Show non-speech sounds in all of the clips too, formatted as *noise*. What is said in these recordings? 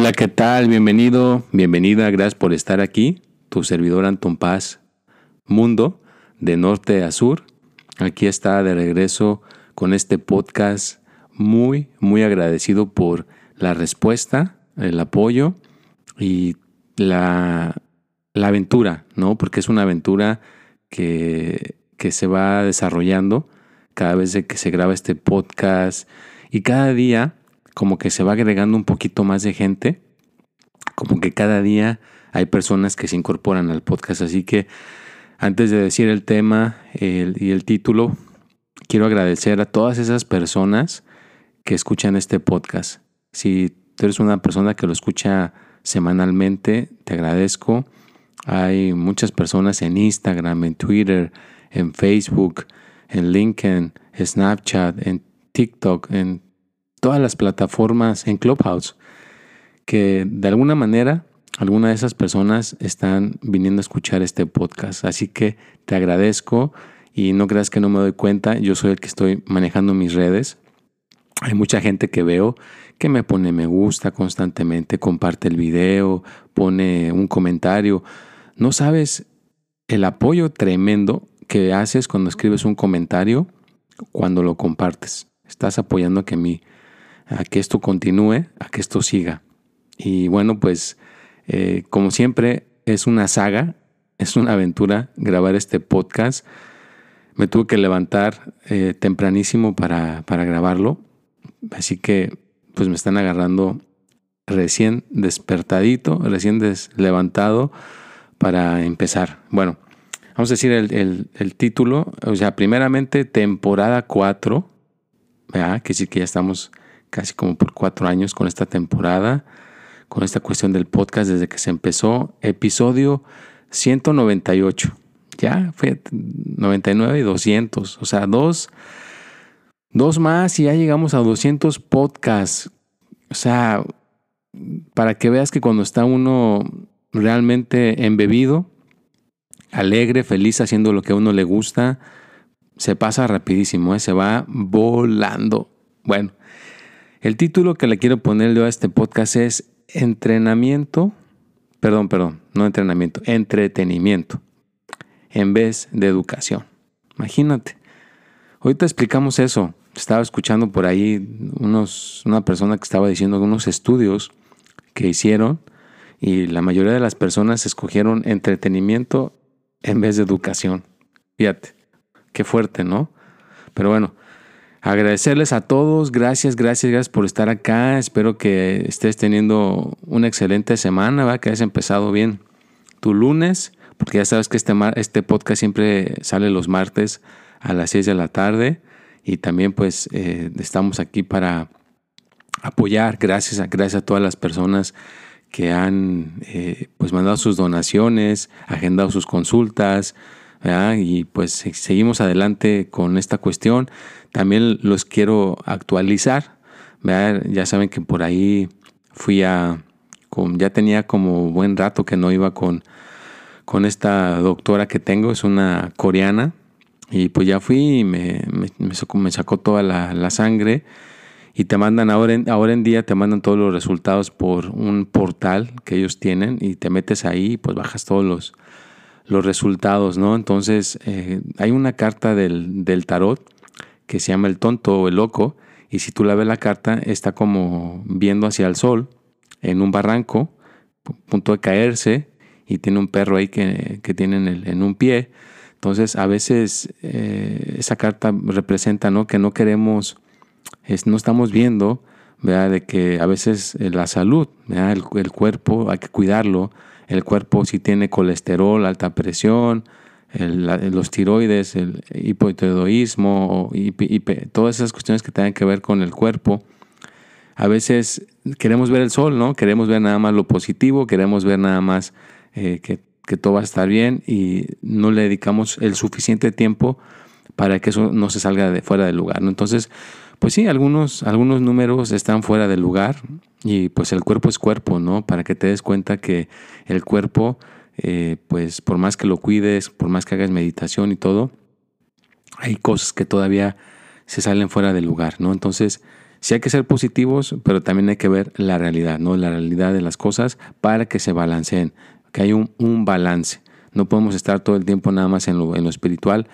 Hola, ¿qué tal? Bienvenido, bienvenida, gracias por estar aquí. Tu servidor Anton Paz Mundo, de norte a sur. Aquí está de regreso con este podcast. Muy, muy agradecido por la respuesta, el apoyo y la, la aventura, ¿no? Porque es una aventura que, que se va desarrollando cada vez que se graba este podcast y cada día como que se va agregando un poquito más de gente, como que cada día hay personas que se incorporan al podcast. Así que antes de decir el tema y el título, quiero agradecer a todas esas personas que escuchan este podcast. Si tú eres una persona que lo escucha semanalmente, te agradezco. Hay muchas personas en Instagram, en Twitter, en Facebook, en LinkedIn, en Snapchat, en TikTok, en todas las plataformas en Clubhouse, que de alguna manera alguna de esas personas están viniendo a escuchar este podcast. Así que te agradezco y no creas que no me doy cuenta, yo soy el que estoy manejando mis redes. Hay mucha gente que veo que me pone me gusta constantemente, comparte el video, pone un comentario. No sabes el apoyo tremendo que haces cuando escribes un comentario, cuando lo compartes. Estás apoyando que mi a que esto continúe, a que esto siga. Y bueno, pues eh, como siempre es una saga, es una aventura grabar este podcast. Me tuve que levantar eh, tempranísimo para, para grabarlo, así que pues me están agarrando recién despertadito, recién levantado para empezar. Bueno, vamos a decir el, el título, o sea, primeramente temporada 4, que sí que ya estamos casi como por cuatro años con esta temporada, con esta cuestión del podcast desde que se empezó. Episodio 198. Ya fue 99 y 200. O sea, dos, dos más y ya llegamos a 200 podcasts. O sea, para que veas que cuando está uno realmente embebido, alegre, feliz haciendo lo que a uno le gusta, se pasa rapidísimo, ¿eh? se va volando. Bueno, el título que le quiero ponerle a este podcast es Entrenamiento, perdón, perdón, no entrenamiento, entretenimiento en vez de educación. Imagínate. Ahorita explicamos eso. Estaba escuchando por ahí unos, una persona que estaba diciendo algunos estudios que hicieron y la mayoría de las personas escogieron entretenimiento en vez de educación. Fíjate, qué fuerte, ¿no? Pero bueno, Agradecerles a todos, gracias, gracias, gracias por estar acá. Espero que estés teniendo una excelente semana, ¿va? que hayas empezado bien tu lunes, porque ya sabes que este, este podcast siempre sale los martes a las 6 de la tarde y también pues eh, estamos aquí para apoyar, gracias a, gracias a todas las personas que han eh, pues mandado sus donaciones, agendado sus consultas, y pues seguimos adelante con esta cuestión. También los quiero actualizar. Ya saben que por ahí fui a... ya tenía como buen rato que no iba con, con esta doctora que tengo, es una coreana. Y pues ya fui y me, me, sacó, toda la, sangre. Y te mandan ahora en, ahora en día, te mandan todos los resultados por un portal que ellos tienen y te metes ahí y pues bajas todos los, los resultados, ¿no? Entonces, eh, hay una carta del, del, tarot que se llama el tonto o el loco, y si tú la ves la carta, está como viendo hacia el sol, en un barranco, punto de caerse, y tiene un perro ahí que, que tiene en, un pie. Entonces, a veces eh, esa carta representa, ¿no? Que no queremos, es, no estamos viendo, ¿verdad? De que a veces eh, la salud, El, el cuerpo hay que cuidarlo, el cuerpo si tiene colesterol, alta presión, los tiroides, el hipotiroidismo, todas esas cuestiones que tengan que ver con el cuerpo. A veces queremos ver el sol, ¿no? Queremos ver nada más lo positivo, queremos ver nada más eh, que, que, todo va a estar bien y no le dedicamos el suficiente tiempo para que eso no se salga de fuera del lugar. Entonces, pues sí, algunos, algunos números están fuera del lugar y pues el cuerpo es cuerpo, ¿no? Para que te des cuenta que el cuerpo eh, pues por más que lo cuides, por más que hagas meditación y todo, hay cosas que todavía se salen fuera del lugar, ¿no? Entonces, sí hay que ser positivos, pero también hay que ver la realidad, ¿no? La realidad de las cosas para que se balanceen, que hay un, balance. No podemos estar todo el tiempo nada más en lo, en lo espiritual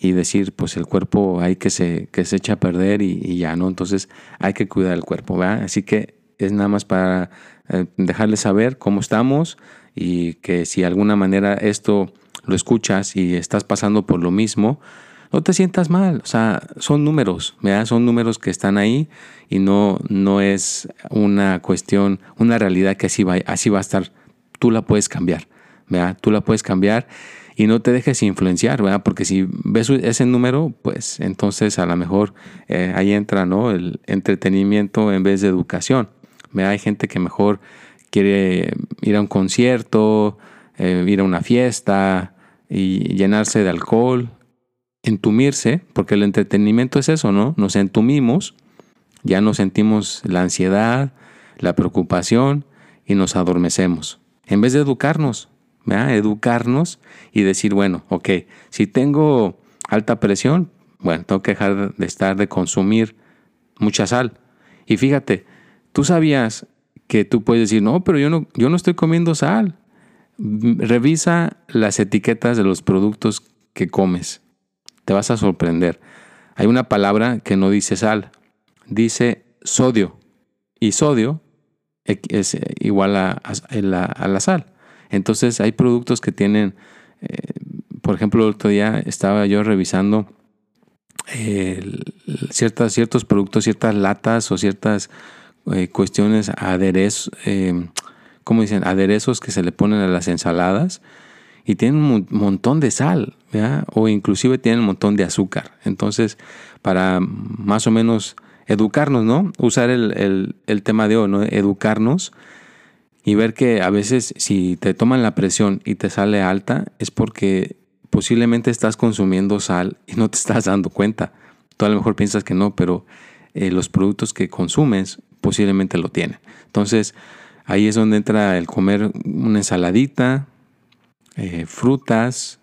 y decir, pues el cuerpo hay que se, que se echa a perder y, ya, ¿no? Entonces hay que cuidar el cuerpo, ¿verdad? Así que es nada más para eh, dejarles saber cómo estamos, y que si de alguna manera esto lo escuchas y estás pasando por lo mismo, no te sientas mal, o sea, son números, ¿verdad? Son números que están ahí y no, no es una cuestión, una realidad que así va, así va a estar. Tú la puedes cambiar, ¿verdad? Tú la puedes cambiar y no te dejes influenciar, ¿verdad? Porque si ves ese número, pues entonces a lo mejor eh, ahí entra, ¿no? El entretenimiento en vez de educación, ¿verdad? Hay gente que mejor quiere ir a un concierto, eh, ir a una fiesta y llenarse de alcohol, entumirse, porque el entretenimiento es eso, ¿no? Nos entumimos, ya nos sentimos la ansiedad, la preocupación y nos adormecemos. En vez de educarnos, educarnos y decir, bueno, ok, si tengo alta presión, bueno, tengo que dejar de estar de consumir mucha sal. Y fíjate, tú sabías que tú puedes decir, no, pero yo no, yo no estoy comiendo sal. Revisa las etiquetas de los productos que comes. Te vas a sorprender. Hay una palabra que no dice sal, dice sodio. Y sodio es igual a, la, sal. Entonces hay productos que tienen, eh, por ejemplo, el otro día estaba yo revisando ciertas, ciertos productos, ciertas latas o ciertas eh, cuestiones, aderezos, eh, ¿cómo dicen? Aderezos que se le ponen a las ensaladas y tienen un montón de sal, o inclusive tienen un montón de azúcar. Entonces, para más o menos educarnos, ¿no? Usar el, tema de hoy, ¿no? Educarnos y ver que a veces si te toman la presión y te sale alta es porque posiblemente estás consumiendo sal y no te estás dando cuenta. Tú a lo mejor piensas que no, pero eh, los productos que consumes posiblemente lo tiene. Entonces, ahí es donde entra el comer una ensaladita, eh, frutas,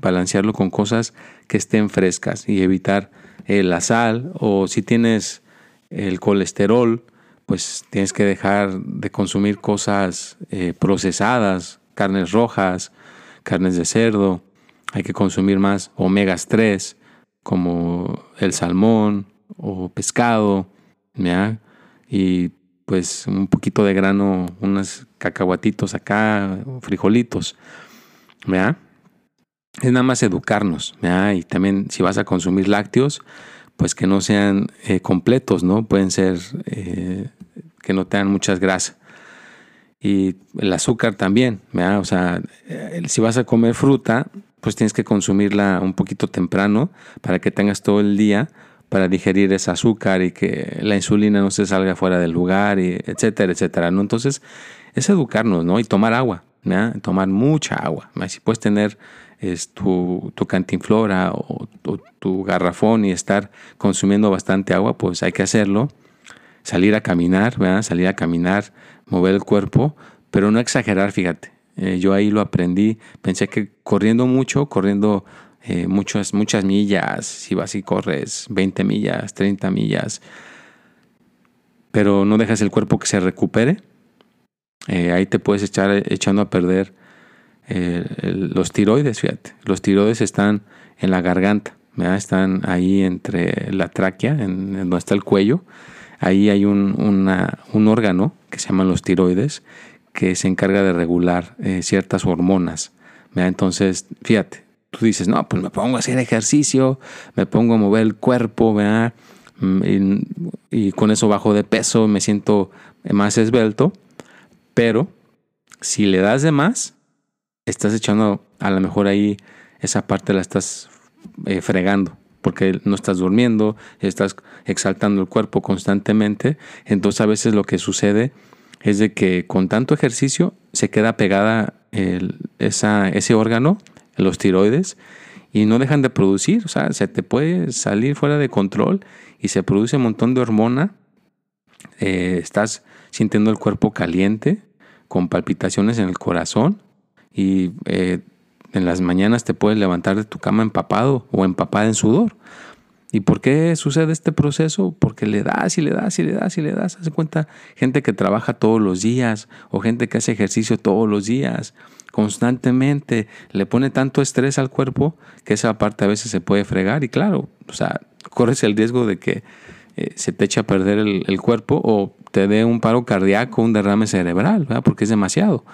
balancearlo con cosas que estén frescas y evitar eh, la sal o si tienes el colesterol, pues tienes que dejar de consumir cosas eh, procesadas, carnes rojas, carnes de cerdo, hay que consumir más omegas 3 como el salmón o pescado, ¿ya? y pues un poquito de grano, unos cacahuatitos acá, frijolitos, ¿verdad? Es nada más educarnos, ¿verdad? Y también si vas a consumir lácteos, pues que no sean eh, completos, ¿no? Pueden ser eh, que no tengan muchas grasas. Y el azúcar también, ¿verdad? O sea, si vas a comer fruta, pues tienes que consumirla un poquito temprano para que tengas todo el día para digerir ese azúcar y que la insulina no se salga fuera del lugar, y etcétera, etcétera. ¿no? Entonces, es educarnos, ¿no? Y tomar agua, ¿no? tomar mucha agua. Si puedes tener es, tu, tu, cantinflora o, tu garrafón y estar consumiendo bastante agua, pues hay que hacerlo. Salir a caminar, ¿verdad? Salir a caminar, mover el cuerpo, pero no exagerar, fíjate. Eh, yo ahí lo aprendí. Pensé que corriendo mucho, corriendo eh, muchas, muchas millas, si vas y corres 20 millas, 30 millas, pero no dejas el cuerpo que se recupere, eh, ahí te puedes echar echando a perder los tiroides, fíjate. Los tiroides están en la garganta, están ahí entre la tráquea, en, donde está el cuello. Ahí hay un, un, órgano que se llama los tiroides que se encarga de regular ciertas hormonas. Entonces, fíjate, tú dices, no, pues me pongo a hacer ejercicio, me pongo a mover el cuerpo. Mm, y, con eso bajo de peso, me siento más esbelto, pero Si le das de más, estás echando a lo mejor ahí esa parte la estás eh, fregando porque no estás durmiendo, estás exaltando el cuerpo constantemente. Entonces a veces lo que sucede es de que con tanto ejercicio se queda pegada ese órgano, los tiroides, y no dejan de producir. O sea, se te puede salir fuera de control y se produce un montón de hormona. Eh, estás sintiendo el cuerpo caliente, con palpitaciones en el corazón y eh, en las mañanas te puedes levantar de tu cama empapado o empapada en sudor. ¿Y por qué sucede este proceso? Porque le das y le das y le das y le das. Hace cuenta gente que trabaja todos los días o gente que hace ejercicio todos los días, constantemente, le pone tanto estrés al cuerpo que esa parte a veces se puede fregar y claro, o sea, corres el riesgo de que eh, se te eche a perder el, cuerpo o te dé un paro cardíaco, un derrame cerebral, ¿verdad? porque es demasiado.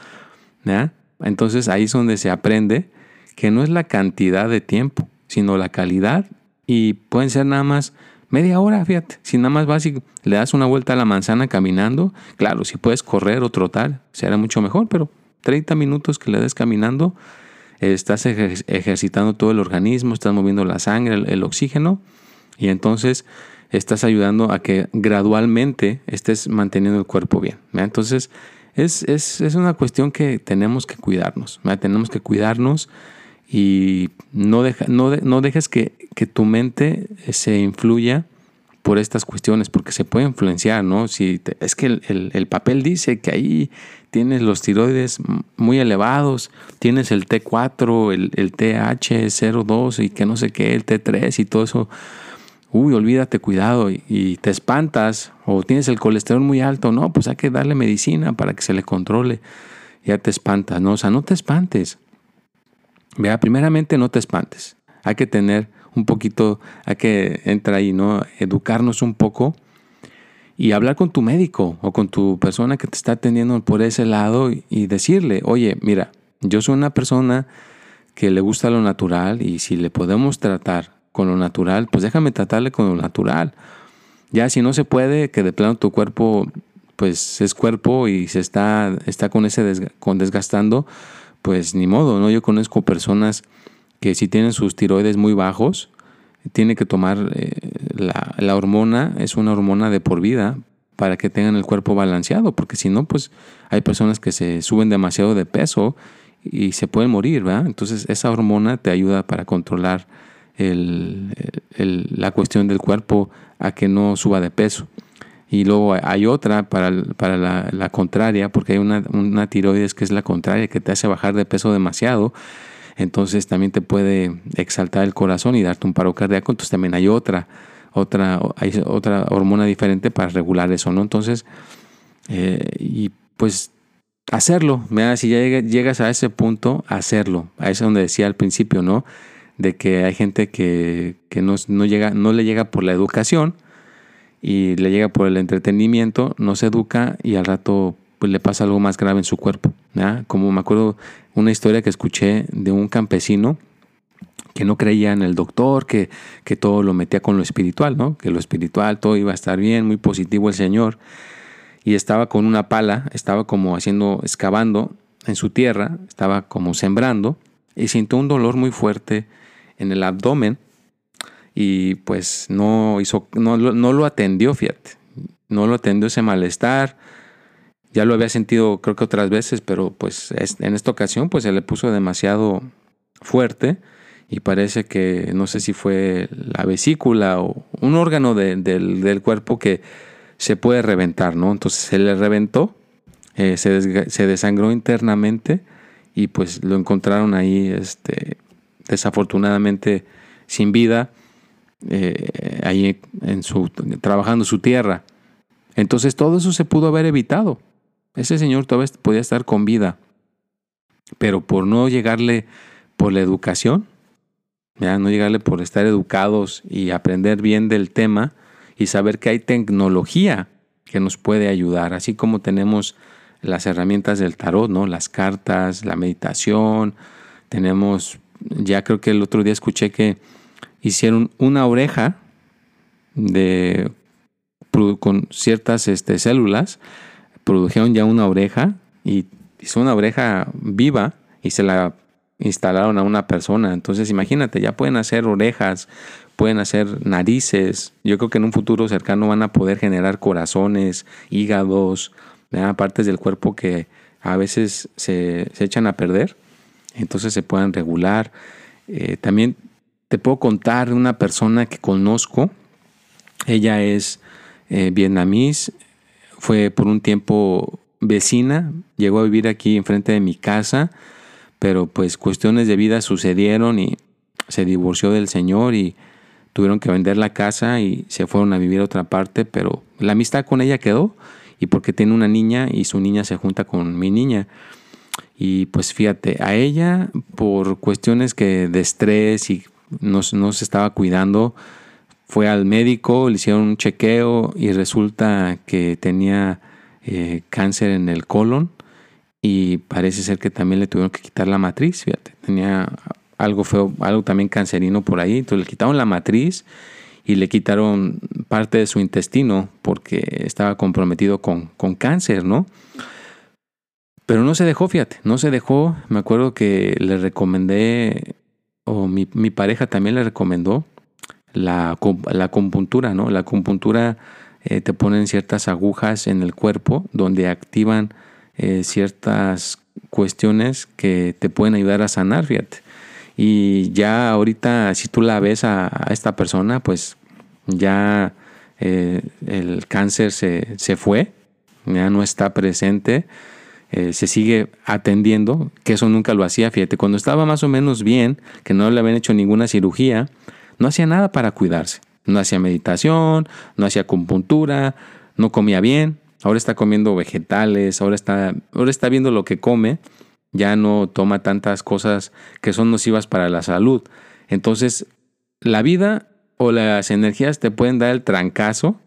Entonces ahí es donde se aprende que no es la cantidad de tiempo, sino la calidad y pueden ser nada más media hora, fíjate. Si nada más vas y le das una vuelta a la manzana caminando, claro, si puedes correr o trotar, será mucho mejor, pero 30 minutos que le des caminando, estás ejercitando todo el organismo, estás moviendo la sangre, el, oxígeno, y entonces estás ayudando a que gradualmente estés manteniendo el cuerpo bien. Entonces, es, es, es, una cuestión que tenemos que cuidarnos, tenemos que cuidarnos y no, deja, no, no dejes que, tu mente se influya por estas cuestiones, porque se puede influenciar, ¿no? Si es que el, papel dice que ahí tienes los tiroides muy elevados, tienes el T4, el, el TH02 y que no sé qué, el T3 y todo eso. Uy, olvídate, cuidado, y, te espantas, o tienes el colesterol muy alto, no, pues hay que darle medicina para que se le controle. Ya te espantas, ¿no? O sea, no te espantes. Vea, primeramente no te espantes. Hay que tener un poquito, hay que entrar ahí, ¿no? Educarnos un poco y hablar con tu médico o con tu persona que te está atendiendo por ese lado y decirle, oye, mira, yo soy una persona que le gusta lo natural y si le podemos tratar con lo natural, pues déjame tratarle con lo natural. Ya si no se puede, que de plano tu cuerpo, pues es cuerpo y se está, está con ese con desgastando, pues ni modo, ¿no? Yo conozco personas que si tienen sus tiroides muy bajos, tiene que tomar eh, la, hormona, es una hormona de por vida para que tengan el cuerpo balanceado, porque si no, pues hay personas que se suben demasiado de peso y se pueden morir, ¿verdad? Entonces esa hormona te ayuda para controlar la cuestión del cuerpo a que no suba de peso. Y luego hay otra para, para la, contraria, porque hay una, una tiroides que es la contraria, que te hace bajar de peso demasiado. Entonces también te puede exaltar el corazón y darte un paro cardíaco. Entonces también hay otra, otra, hay otra hormona diferente para regular eso, ¿no? Entonces, eh, y pues hacerlo, si ya llegas a ese punto, hacerlo. A eso es donde decía al principio, ¿no? De que hay gente que, que no, no, llega, no le llega por la educación, y le llega por el entretenimiento, no se educa y al rato pues le pasa algo más grave en su cuerpo. Como me acuerdo una historia que escuché de un campesino que no creía en el doctor, que, que todo lo metía con lo espiritual, ¿no? que lo espiritual todo iba a estar bien, muy positivo el Señor, y estaba con una pala, estaba como haciendo, excavando en su tierra, estaba como sembrando, y sintió un dolor muy fuerte en el abdomen, y pues no hizo, no, no lo atendió, fíjate, no lo atendió ese malestar. Ya lo había sentido creo que otras veces, pero pues en esta ocasión pues se le puso demasiado fuerte y parece que no sé si fue la vesícula o un órgano del, cuerpo que se puede reventar, ¿no? Entonces se le reventó, eh, se, se, desangró internamente y pues lo encontraron ahí, este, desafortunadamente sin vida eh, ahí en su, trabajando su tierra. Entonces todo eso se pudo haber evitado. Ese señor todavía podía estar con vida, pero por no llegarle por la educación, ya no llegarle por estar educados y aprender bien del tema y saber que hay tecnología que nos puede ayudar, así como tenemos las herramientas del tarot, ¿no? Las cartas, la meditación, tenemos, ya creo que el otro día escuché que hicieron una oreja de, con ciertas este, células, produjeron ya una oreja y, hizo una oreja viva y se la instalaron a una persona. Entonces imagínate, ya pueden hacer orejas, pueden hacer narices. Yo creo que en un futuro cercano van a poder generar corazones, hígados, partes del cuerpo que a veces se, echan a perder. Entonces se puedan regular. Eh, también te puedo contar de una persona que conozco. Ella es eh, vietnamís, fue por un tiempo vecina, llegó a vivir aquí enfrente de mi casa, pero pues cuestiones de vida sucedieron y se divorció del Señor y tuvieron que vender la casa y se fueron a vivir a otra parte, pero la amistad con ella quedó y porque tiene una niña y su niña se junta con mi niña. Y pues fíjate, a ella por cuestiones que de estrés y no, no se estaba cuidando, fue al médico, le hicieron un chequeo y resulta que tenía eh, cáncer en el colon y parece ser que también le tuvieron que quitar la matriz, fíjate, tenía algo feo, algo también cancerino por ahí, entonces le quitaron la matriz y le quitaron parte de su intestino porque estaba comprometido con, con cáncer, ¿no? Pero no se dejó, fíjate, no se dejó. Me acuerdo que le recomendé, o mi, mi pareja también le recomendó, la, la compuntura, ¿no? La compuntura eh, te ponen ciertas agujas en el cuerpo donde activan eh, ciertas cuestiones que te pueden ayudar a sanar, fíjate. Y ya ahorita, si tú la ves a, esta persona, pues ya eh, el cáncer se, se, fue, ya no está presente, se sigue atendiendo, que eso nunca lo hacía, fíjate, cuando estaba más o menos bien, que no le habían hecho ninguna cirugía, no hacía nada para cuidarse. No hacía meditación, no hacía acupuntura, no comía bien. Ahora está comiendo vegetales, ahora está, ahora está viendo lo que come. Ya no toma tantas cosas que son nocivas para la salud. Entonces, la vida o las energías te pueden dar el trancazo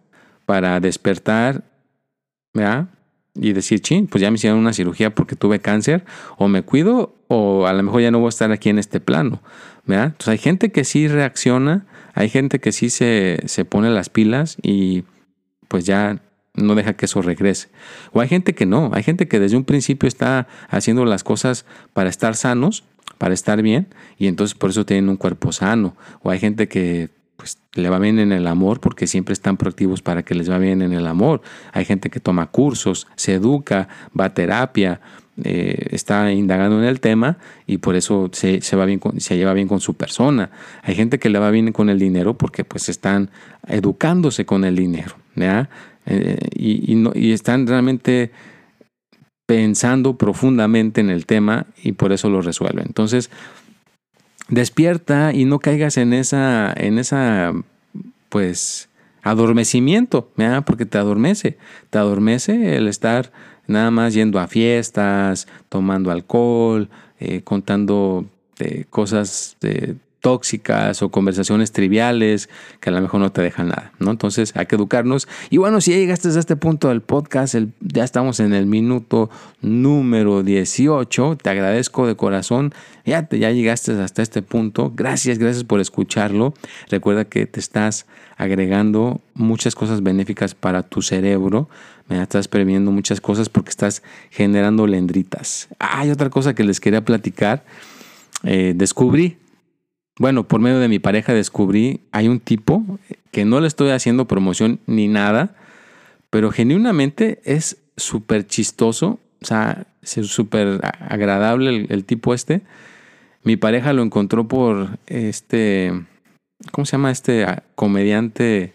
para despertar, ¿verdad? Y decir, ching, pues ya me hicieron una cirugía porque tuve cáncer, o me cuido, o a lo mejor ya no voy a estar aquí en este plano. Entonces hay gente que sí reacciona, hay gente que sí se, se pone las pilas y pues ya no deja que eso regrese. O hay gente que no, hay gente que desde un principio está haciendo las cosas para estar sanos, para estar bien, y entonces por eso tienen un cuerpo sano. O hay gente que pues le va bien en el amor porque siempre están proactivos para que les va bien en el amor. Hay gente que toma cursos, se educa, va a terapia, eh, está indagando en el tema y por eso se, va bien se lleva bien con su persona. Hay gente que le va bien con el dinero porque pues están educándose con el dinero, eh, y, están realmente pensando profundamente en el tema y por eso lo resuelven. Entonces, despierta y no caigas en esa, en esa, pues, adormecimiento, porque te adormece, te adormece el estar nada más yendo a fiestas, tomando alcohol, eh, contando eh, cosas eh, tóxicas o conversaciones triviales que a lo mejor no te dejan nada, ¿no? Entonces hay que educarnos. Y bueno, si ya llegaste a este punto del podcast, ya estamos en el minuto número 18, te agradezco de corazón, ya, ya llegaste hasta este punto, gracias, gracias por escucharlo. Recuerda que te estás agregando muchas cosas benéficas para tu cerebro, me estás previniendo muchas cosas porque estás generando lendritas. hay otra cosa que les quería platicar. Eh, descubrí, bueno, por medio de mi pareja descubrí, hay un tipo que no le estoy haciendo promoción ni nada, pero genuinamente es súper chistoso, o sea, es súper agradable el, tipo este. Mi pareja lo encontró por este, ¿cómo se llama este comediante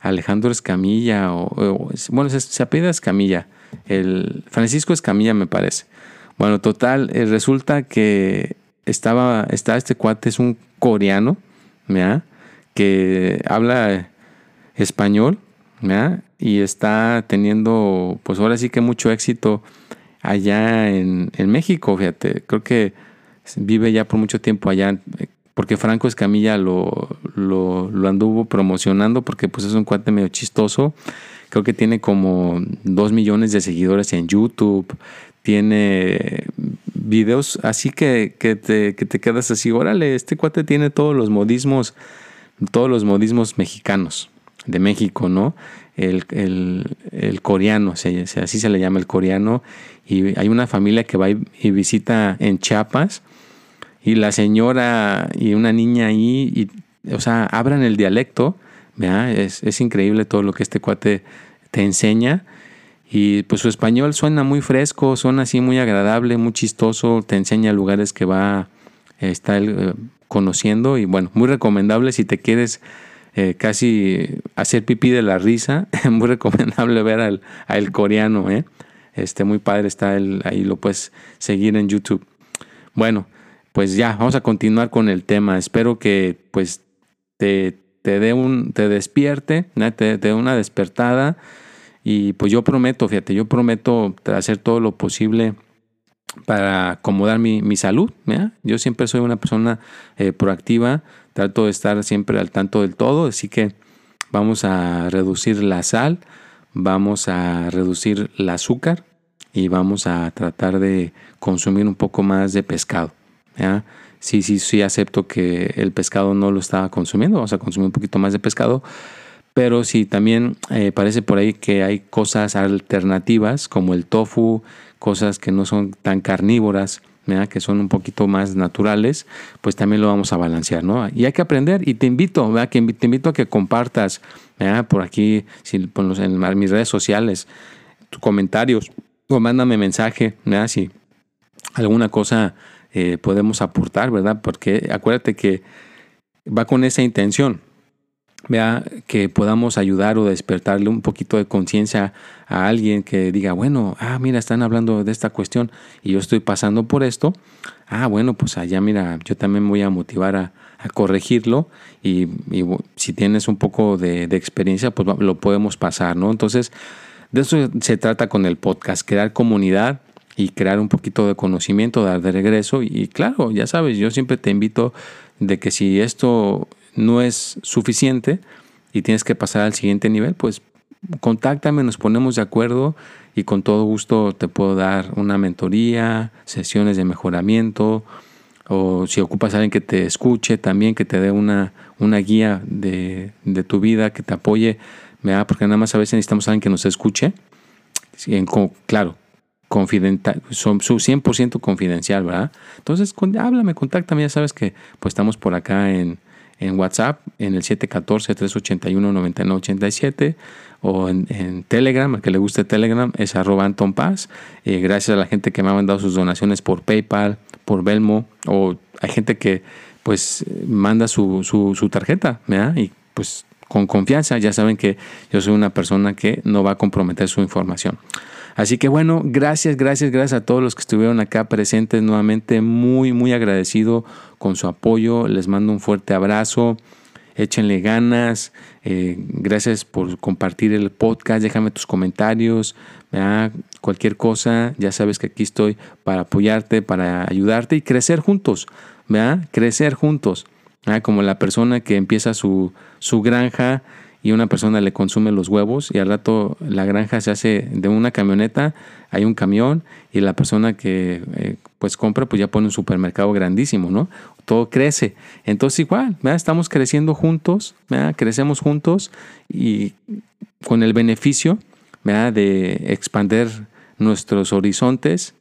Alejandro Escamilla? O, bueno, se, se Escamilla, el Francisco Escamilla me parece. Bueno, total, eh, resulta que estaba, está este cuate, es un coreano, que habla español, y está teniendo, pues ahora sí que mucho éxito allá en, México, fíjate, creo que vive ya por mucho tiempo allá, porque Franco Escamilla lo, lo, lo anduvo promocionando, porque pues es un cuate medio chistoso, creo que tiene como dos millones de seguidores en YouTube, tiene videos así que, que, te, que te quedas así, órale, este cuate tiene todos los modismos, todos los modismos mexicanos de México, ¿no? el, el, coreano, así se le llama el coreano, y hay una familia que va y visita en Chiapas, y la señora y una niña ahí, y, o sea, abran el dialecto, es, es increíble todo lo que este cuate te enseña. Y pues su español suena muy fresco, suena así muy agradable, muy chistoso, te enseña lugares que va a estar eh, conociendo y bueno, muy recomendable si te quieres eh, casi hacer pipí de la risa, *laughs* muy recomendable ver al, el coreano, ¿eh? Este, muy padre está él, ahí lo puedes seguir en YouTube. Bueno, pues ya, vamos a continuar con el tema. Espero que pues te, te dé un, te despierte, te dé una despertada y pues yo prometo, fíjate, yo prometo hacer todo lo posible para acomodar mi, mi salud. Yo siempre soy una persona eh, proactiva, trato de estar siempre al tanto del todo, así que vamos a reducir la sal, vamos a reducir el azúcar y vamos a tratar de consumir un poco más de pescado. Sí, sí, sí acepto que el pescado no lo estaba consumiendo, vamos a consumir un poquito más de pescado, pero sí, también eh, parece por ahí que hay cosas alternativas como el tofu, cosas que no son tan carnívoras, que son un poquito más naturales, pues también lo vamos a balancear, ¿no? Y hay que aprender y te invito, ¿verdad? Que te invito a que compartas por aquí, si, en mis redes sociales, tus comentarios o mándame mensaje, ¿verdad? Si alguna cosa eh, podemos aportar, ¿verdad? Porque acuérdate que va con esa intención, vea que podamos ayudar o despertarle un poquito de conciencia a alguien que diga, bueno, ah, mira, están hablando de esta cuestión y yo estoy pasando por esto. Ah, bueno, pues allá, mira, yo también voy a motivar a, corregirlo y, si tienes un poco de, experiencia, pues lo podemos pasar, ¿no? Entonces, de eso se trata con el podcast, crear comunidad y crear un poquito de conocimiento, dar de regreso. Y claro, ya sabes, yo siempre te invito de que si esto no es suficiente y tienes que pasar al siguiente nivel, pues contáctame, nos ponemos de acuerdo y con todo gusto te puedo dar una mentoría, sesiones de mejoramiento o si ocupas a alguien que te escuche también, que te dé una, una guía de, tu vida, que te apoye, porque nada más a veces necesitamos a alguien que nos escuche, claro, confidencial, son 100% confidencial, ¿verdad? Entonces, háblame, contáctame, ya sabes que pues estamos por acá en, en WhatsApp en el 714-381-9987 o en, Telegram, al que le guste Telegram es arroba Anton Paz. Eh, gracias a la gente que me ha mandado sus donaciones por PayPal, por Belmo o hay gente que pues manda su, su, tarjeta y pues con confianza ya saben que yo soy una persona que no va a comprometer su información. Así que bueno, gracias, gracias, gracias a todos los que estuvieron acá presentes nuevamente. Muy, muy agradecido con su apoyo. Les mando un fuerte abrazo. Échenle ganas. Eh, gracias por compartir el podcast. Déjame tus comentarios. Cualquier cosa, ya sabes que aquí estoy para apoyarte, para ayudarte y crecer juntos. Crecer juntos. Como la persona que empieza su, su granja y una persona le consume los huevos y al rato la granja se hace de una camioneta, hay un camión y la persona que eh, pues compra pues ya pone un supermercado grandísimo, ¿no? Todo crece. Entonces igual, estamos creciendo juntos, crecemos juntos y con el beneficio de expander nuestros horizontes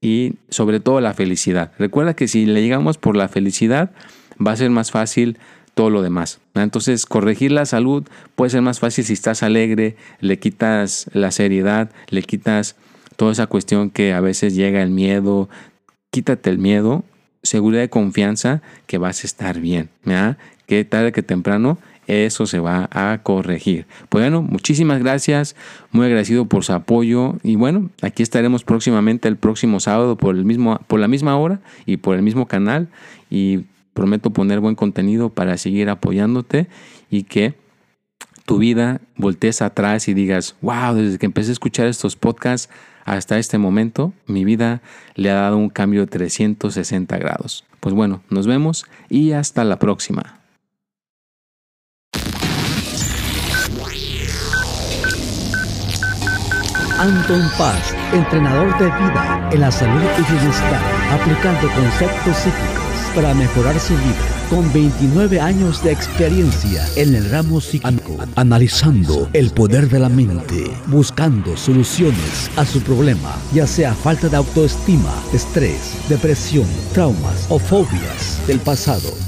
y sobre todo la felicidad. Recuerda que si le llegamos por la felicidad, va a ser más fácil todo lo demás. Entonces, corregir la salud puede ser más fácil si estás alegre, le quitas la seriedad, le quitas toda esa cuestión que a veces llega el miedo, quítate el miedo, seguridad y confianza que vas a estar bien, que tarde que temprano eso se va a corregir. Pues bueno, muchísimas gracias, muy agradecido por su apoyo y bueno, aquí estaremos próximamente el próximo sábado por el mismo por la misma hora y por el mismo canal y Prometo poner buen contenido para seguir apoyándote y que tu vida voltees atrás y digas, wow, desde que empecé a escuchar estos podcasts hasta este momento, mi vida le ha dado un cambio de 360 grados. Pues bueno, nos vemos y hasta la próxima. Anton Paz, entrenador de vida en la salud y bienestar, aplicando conceptos psíquicos para mejorar su vida con 29 años de experiencia en el ramo psíquico, analizando el poder de la mente, buscando soluciones a su problema, ya sea falta de autoestima, estrés, depresión, traumas o fobias del pasado.